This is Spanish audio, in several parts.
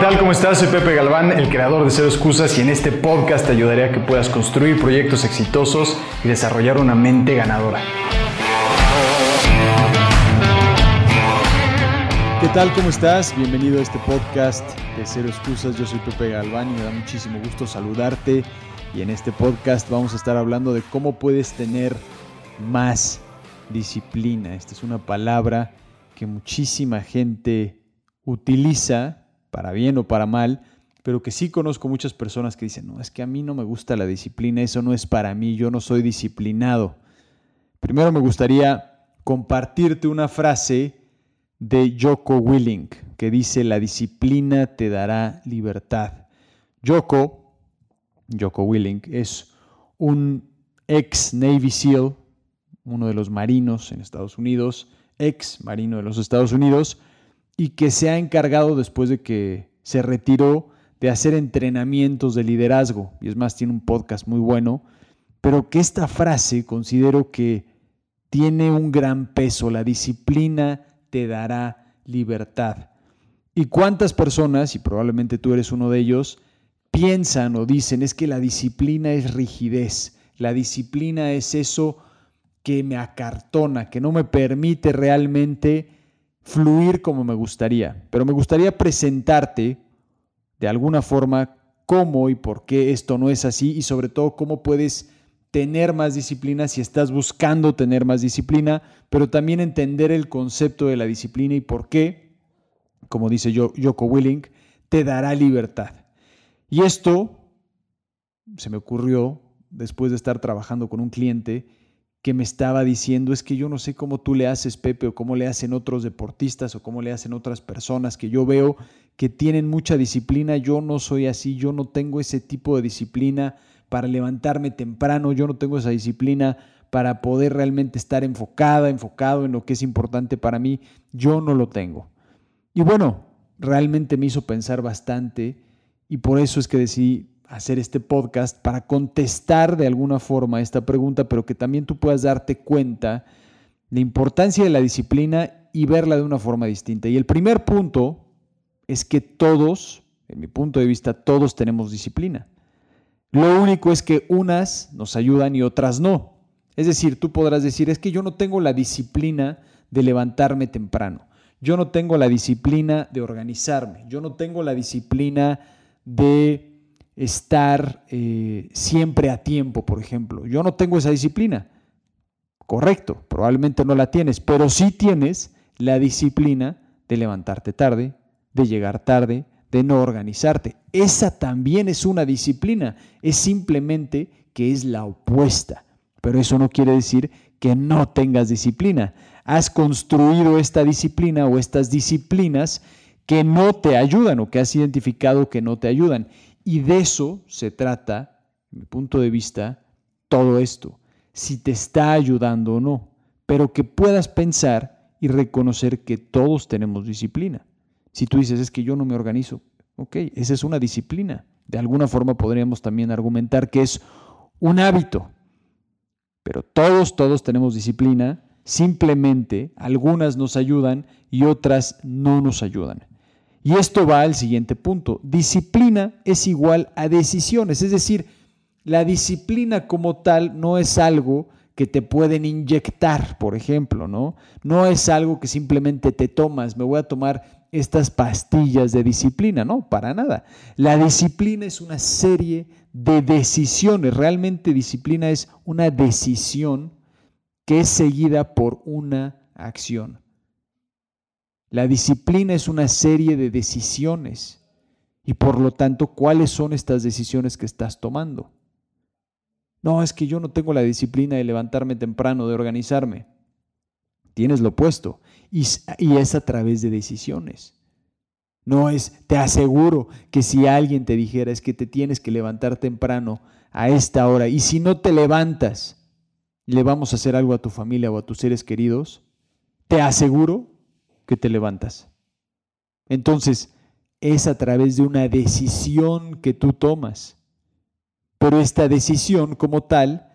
tal? ¿Cómo estás? Soy Pepe Galván, el creador de Cero Excusas y en este podcast te ayudaré a que puedas construir proyectos exitosos y desarrollar una mente ganadora. ¿Qué tal? ¿Cómo estás? Bienvenido a este podcast de Cero Excusas. Yo soy Pepe Galván y me da muchísimo gusto saludarte. Y en este podcast vamos a estar hablando de cómo puedes tener más disciplina. Esta es una palabra que muchísima gente utiliza, para bien o para mal, pero que sí conozco muchas personas que dicen, no, es que a mí no me gusta la disciplina, eso no es para mí, yo no soy disciplinado. Primero me gustaría compartirte una frase de Joko Willing que dice, la disciplina te dará libertad. Joko, Joko Willing, es un ex Navy SEAL, uno de los marinos en Estados Unidos, ex marino de los Estados Unidos, y que se ha encargado después de que se retiró de hacer entrenamientos de liderazgo. Y es más, tiene un podcast muy bueno, pero que esta frase considero que tiene un gran peso. La disciplina te dará libertad. ¿Y cuántas personas, y probablemente tú eres uno de ellos, piensan o dicen es que la disciplina es rigidez, la disciplina es eso que me acartona, que no me permite realmente fluir como me gustaría. Pero me gustaría presentarte de alguna forma cómo y por qué esto no es así y sobre todo cómo puedes tener más disciplina si estás buscando tener más disciplina, pero también entender el concepto de la disciplina y por qué, como dice Joko Willing, te dará libertad. Y esto se me ocurrió después de estar trabajando con un cliente que me estaba diciendo es que yo no sé cómo tú le haces, Pepe, o cómo le hacen otros deportistas o cómo le hacen otras personas que yo veo que tienen mucha disciplina. Yo no soy así, yo no tengo ese tipo de disciplina para levantarme temprano, yo no tengo esa disciplina para poder realmente estar enfocada, enfocado en lo que es importante para mí. Yo no lo tengo. Y bueno, realmente me hizo pensar bastante y por eso es que decidí hacer este podcast para contestar de alguna forma esta pregunta, pero que también tú puedas darte cuenta la importancia de la disciplina y verla de una forma distinta. Y el primer punto es que todos, en mi punto de vista, todos tenemos disciplina. Lo único es que unas nos ayudan y otras no. Es decir, tú podrás decir, es que yo no tengo la disciplina de levantarme temprano. Yo no tengo la disciplina de organizarme. Yo no tengo la disciplina de estar eh, siempre a tiempo, por ejemplo. Yo no tengo esa disciplina. Correcto, probablemente no la tienes, pero sí tienes la disciplina de levantarte tarde, de llegar tarde, de no organizarte. Esa también es una disciplina, es simplemente que es la opuesta. Pero eso no quiere decir que no tengas disciplina. Has construido esta disciplina o estas disciplinas que no te ayudan o que has identificado que no te ayudan. Y de eso se trata, mi punto de vista, todo esto. Si te está ayudando o no. Pero que puedas pensar y reconocer que todos tenemos disciplina. Si tú dices, es que yo no me organizo, ok, esa es una disciplina. De alguna forma podríamos también argumentar que es un hábito. Pero todos, todos tenemos disciplina. Simplemente algunas nos ayudan y otras no nos ayudan. Y esto va al siguiente punto. Disciplina es igual a decisiones, es decir, la disciplina como tal no es algo que te pueden inyectar, por ejemplo, ¿no? No es algo que simplemente te tomas, me voy a tomar estas pastillas de disciplina, no, para nada. La disciplina es una serie de decisiones, realmente disciplina es una decisión que es seguida por una acción. La disciplina es una serie de decisiones y por lo tanto, ¿cuáles son estas decisiones que estás tomando? No, es que yo no tengo la disciplina de levantarme temprano, de organizarme. Tienes lo opuesto y, y es a través de decisiones. No es, te aseguro que si alguien te dijera es que te tienes que levantar temprano a esta hora y si no te levantas, le vamos a hacer algo a tu familia o a tus seres queridos, te aseguro que te levantas. Entonces, es a través de una decisión que tú tomas. Pero esta decisión como tal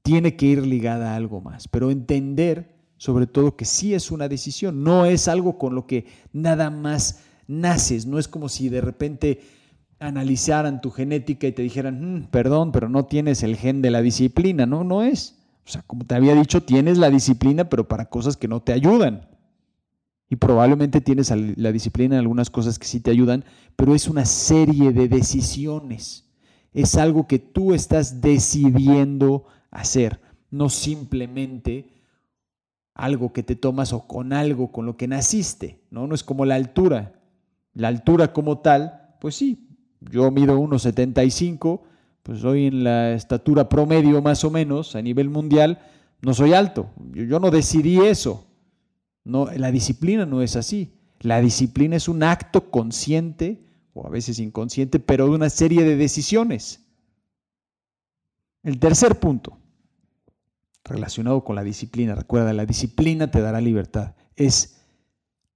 tiene que ir ligada a algo más. Pero entender sobre todo que sí es una decisión, no es algo con lo que nada más naces, no es como si de repente analizaran tu genética y te dijeran, mm, perdón, pero no tienes el gen de la disciplina, no, no es. O sea, como te había dicho, tienes la disciplina, pero para cosas que no te ayudan. Y probablemente tienes la disciplina en algunas cosas que sí te ayudan, pero es una serie de decisiones. Es algo que tú estás decidiendo hacer, no simplemente algo que te tomas o con algo con lo que naciste, ¿no? No es como la altura. La altura como tal, pues sí, yo mido 1,75, pues soy en la estatura promedio más o menos a nivel mundial, no soy alto. Yo, no decidí eso. La disciplina no es así. La disciplina es un acto consciente o a veces inconsciente, pero de una serie de decisiones. El tercer punto, relacionado con la disciplina, recuerda, la disciplina te dará libertad, es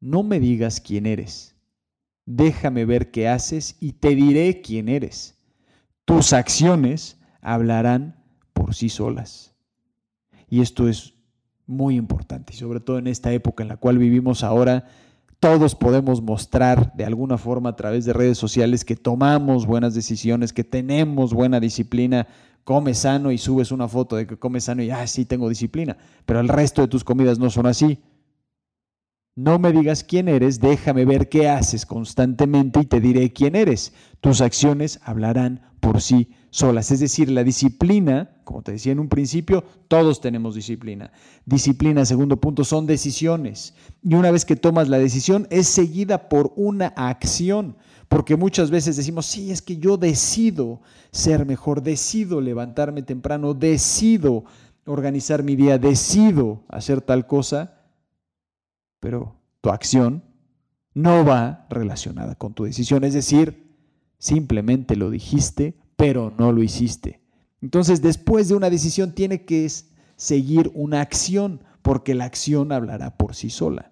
no me digas quién eres, déjame ver qué haces y te diré quién eres tus acciones hablarán por sí solas. Y esto es muy importante, y sobre todo en esta época en la cual vivimos ahora, todos podemos mostrar de alguna forma a través de redes sociales que tomamos buenas decisiones, que tenemos buena disciplina, comes sano y subes una foto de que comes sano y, ah, sí, tengo disciplina, pero el resto de tus comidas no son así. No me digas quién eres, déjame ver qué haces constantemente y te diré quién eres. Tus acciones hablarán por sí solas. Es decir, la disciplina, como te decía en un principio, todos tenemos disciplina. Disciplina, segundo punto, son decisiones. Y una vez que tomas la decisión, es seguida por una acción. Porque muchas veces decimos, sí, es que yo decido ser mejor, decido levantarme temprano, decido organizar mi día, decido hacer tal cosa pero tu acción no va relacionada con tu decisión. Es decir, simplemente lo dijiste, pero no lo hiciste. Entonces, después de una decisión tiene que seguir una acción, porque la acción hablará por sí sola.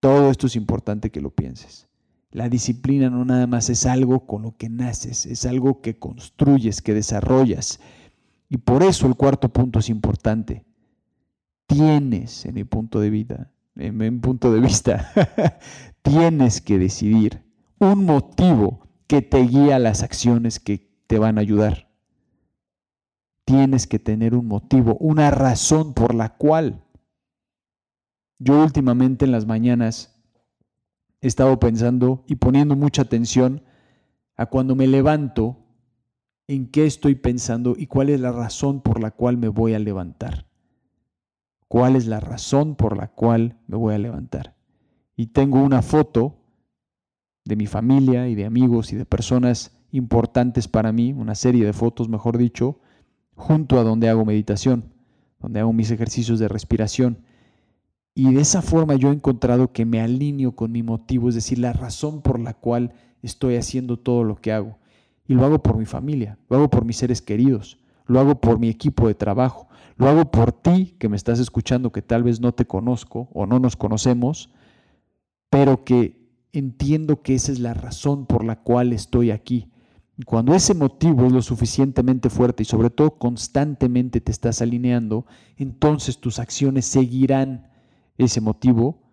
Todo esto es importante que lo pienses. La disciplina no nada más es algo con lo que naces, es algo que construyes, que desarrollas. Y por eso el cuarto punto es importante. Tienes, en mi punto de vida, en punto de vista, tienes que decidir un motivo que te guía a las acciones que te van a ayudar. Tienes que tener un motivo, una razón por la cual. Yo últimamente en las mañanas he estado pensando y poniendo mucha atención a cuando me levanto, en qué estoy pensando y cuál es la razón por la cual me voy a levantar cuál es la razón por la cual me voy a levantar. Y tengo una foto de mi familia y de amigos y de personas importantes para mí, una serie de fotos, mejor dicho, junto a donde hago meditación, donde hago mis ejercicios de respiración. Y de esa forma yo he encontrado que me alineo con mi motivo, es decir, la razón por la cual estoy haciendo todo lo que hago. Y lo hago por mi familia, lo hago por mis seres queridos, lo hago por mi equipo de trabajo, lo hago por ti que me estás escuchando, que tal vez no te conozco o no nos conocemos, pero que entiendo que esa es la razón por la cual estoy aquí. Cuando ese motivo es lo suficientemente fuerte y sobre todo constantemente te estás alineando, entonces tus acciones seguirán ese motivo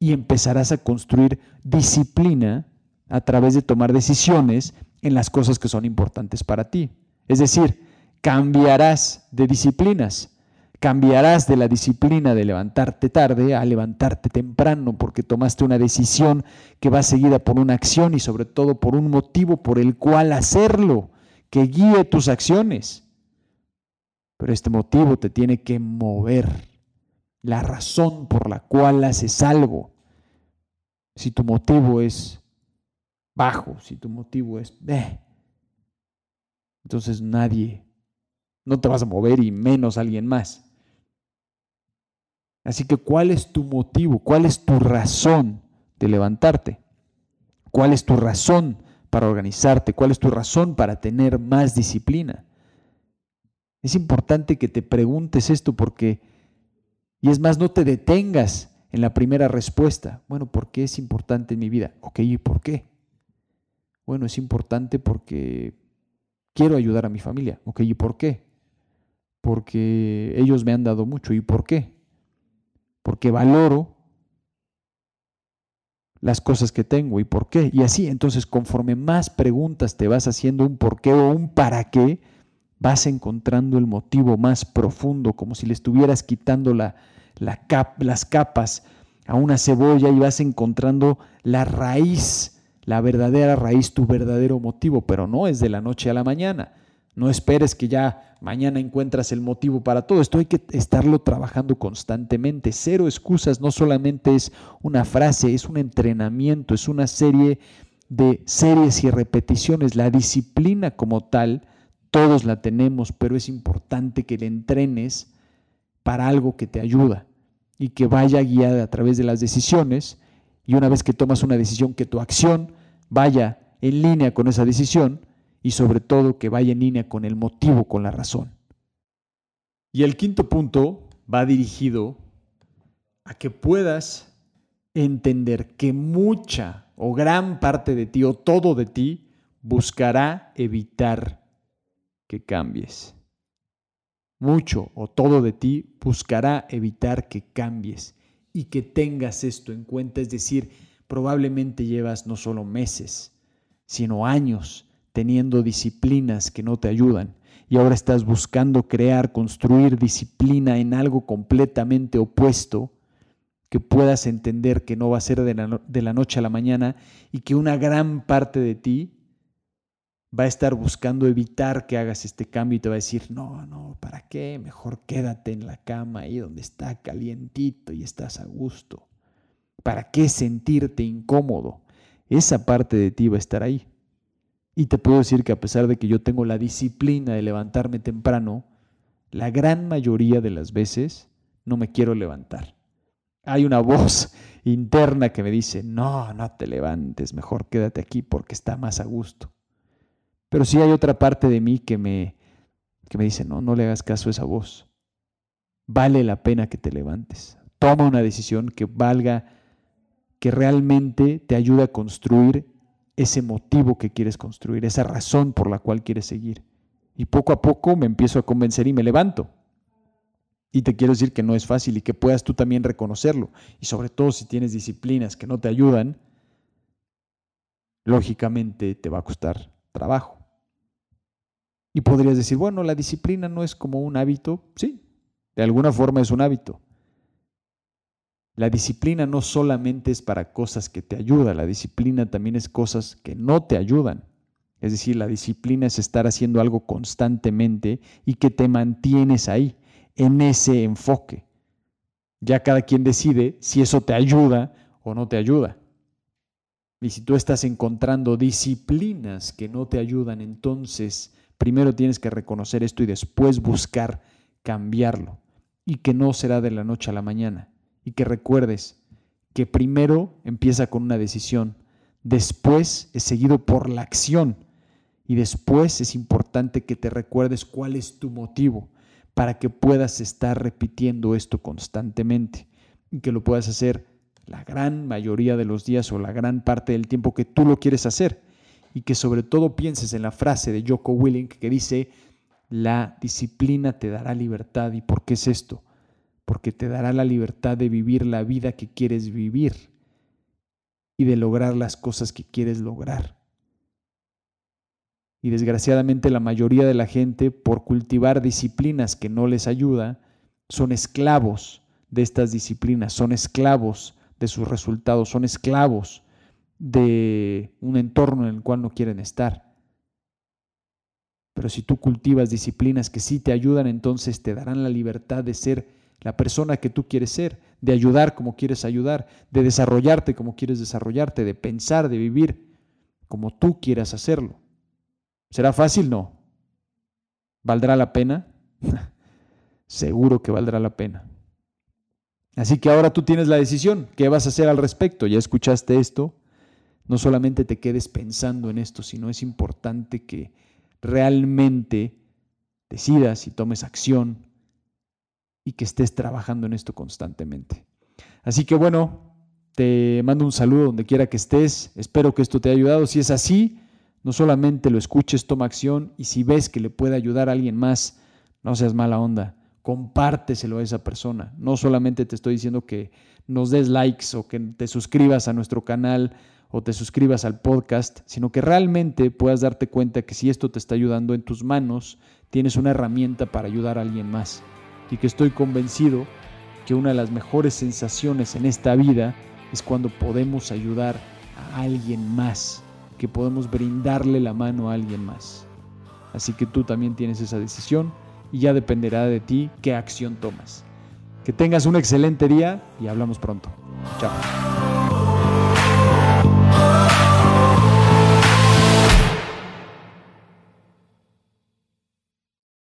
y empezarás a construir disciplina a través de tomar decisiones en las cosas que son importantes para ti. Es decir, cambiarás de disciplinas. Cambiarás de la disciplina de levantarte tarde a levantarte temprano porque tomaste una decisión que va seguida por una acción y sobre todo por un motivo por el cual hacerlo, que guíe tus acciones. Pero este motivo te tiene que mover, la razón por la cual haces algo. Si tu motivo es bajo, si tu motivo es... entonces nadie no te vas a mover y menos alguien más. Así que, ¿cuál es tu motivo? ¿Cuál es tu razón de levantarte? ¿Cuál es tu razón para organizarte? ¿Cuál es tu razón para tener más disciplina? Es importante que te preguntes esto porque, y es más, no te detengas en la primera respuesta. Bueno, ¿por qué es importante en mi vida? Ok, ¿y por qué? Bueno, es importante porque quiero ayudar a mi familia. Ok, ¿y por qué? Porque ellos me han dado mucho. ¿Y por qué? Porque valoro las cosas que tengo y por qué. Y así, entonces, conforme más preguntas te vas haciendo un por qué o un para qué, vas encontrando el motivo más profundo, como si le estuvieras quitando la, las capas a una cebolla y vas encontrando la raíz, la verdadera raíz, tu verdadero motivo, pero no es de la noche a la mañana. No esperes que ya mañana encuentras el motivo para todo. Esto hay que estarlo trabajando constantemente. Cero excusas no solamente es una frase, es un entrenamiento, es una serie de series y repeticiones. La disciplina como tal, todos la tenemos, pero es importante que la entrenes para algo que te ayuda y que vaya guiada a través de las decisiones. Y una vez que tomas una decisión, que tu acción vaya en línea con esa decisión y sobre todo que vaya en línea con el motivo, con la razón. Y el quinto punto va dirigido a que puedas entender que mucha o gran parte de ti o todo de ti buscará evitar que cambies. Mucho o todo de ti buscará evitar que cambies y que tengas esto en cuenta. Es decir, probablemente llevas no solo meses, sino años teniendo disciplinas que no te ayudan y ahora estás buscando crear, construir disciplina en algo completamente opuesto, que puedas entender que no va a ser de la, noche a la mañana y que una gran parte de ti va a estar buscando evitar que hagas este cambio y te va a decir, no, no, ¿para qué? Mejor quédate en la cama ahí donde está calientito y estás a gusto. ¿Para qué sentirte incómodo? Esa parte de ti va a estar ahí. Y te puedo decir que a pesar de que yo tengo la disciplina de levantarme temprano, la gran mayoría de las veces no me quiero levantar. Hay una voz interna que me dice, no, no te levantes, mejor quédate aquí porque está más a gusto. Pero sí hay otra parte de mí que me, que me dice, no, no le hagas caso a esa voz. Vale la pena que te levantes. Toma una decisión que valga, que realmente te ayude a construir ese motivo que quieres construir, esa razón por la cual quieres seguir. Y poco a poco me empiezo a convencer y me levanto. Y te quiero decir que no es fácil y que puedas tú también reconocerlo. Y sobre todo si tienes disciplinas que no te ayudan, lógicamente te va a costar trabajo. Y podrías decir, bueno, la disciplina no es como un hábito. Sí, de alguna forma es un hábito. La disciplina no solamente es para cosas que te ayudan, la disciplina también es cosas que no te ayudan. Es decir, la disciplina es estar haciendo algo constantemente y que te mantienes ahí, en ese enfoque. Ya cada quien decide si eso te ayuda o no te ayuda. Y si tú estás encontrando disciplinas que no te ayudan, entonces primero tienes que reconocer esto y después buscar cambiarlo. Y que no será de la noche a la mañana y que recuerdes que primero empieza con una decisión, después es seguido por la acción y después es importante que te recuerdes cuál es tu motivo para que puedas estar repitiendo esto constantemente y que lo puedas hacer la gran mayoría de los días o la gran parte del tiempo que tú lo quieres hacer y que sobre todo pienses en la frase de Joko Willink que dice, la disciplina te dará libertad. ¿Y por qué es esto? Porque te dará la libertad de vivir la vida que quieres vivir y de lograr las cosas que quieres lograr. Y desgraciadamente la mayoría de la gente, por cultivar disciplinas que no les ayuda, son esclavos de estas disciplinas, son esclavos de sus resultados, son esclavos de un entorno en el cual no quieren estar. Pero si tú cultivas disciplinas que sí te ayudan, entonces te darán la libertad de ser la persona que tú quieres ser, de ayudar como quieres ayudar, de desarrollarte como quieres desarrollarte, de pensar, de vivir como tú quieras hacerlo. ¿Será fácil? No. ¿Valdrá la pena? Seguro que valdrá la pena. Así que ahora tú tienes la decisión. ¿Qué vas a hacer al respecto? Ya escuchaste esto. No solamente te quedes pensando en esto, sino es importante que realmente decidas y tomes acción y que estés trabajando en esto constantemente. Así que bueno, te mando un saludo donde quiera que estés. Espero que esto te haya ayudado. Si es así, no solamente lo escuches, toma acción y si ves que le puede ayudar a alguien más, no seas mala onda. Compárteselo a esa persona. No solamente te estoy diciendo que nos des likes o que te suscribas a nuestro canal o te suscribas al podcast, sino que realmente puedas darte cuenta que si esto te está ayudando en tus manos, tienes una herramienta para ayudar a alguien más. Y que estoy convencido que una de las mejores sensaciones en esta vida es cuando podemos ayudar a alguien más, que podemos brindarle la mano a alguien más. Así que tú también tienes esa decisión y ya dependerá de ti qué acción tomas. Que tengas un excelente día y hablamos pronto. Chao.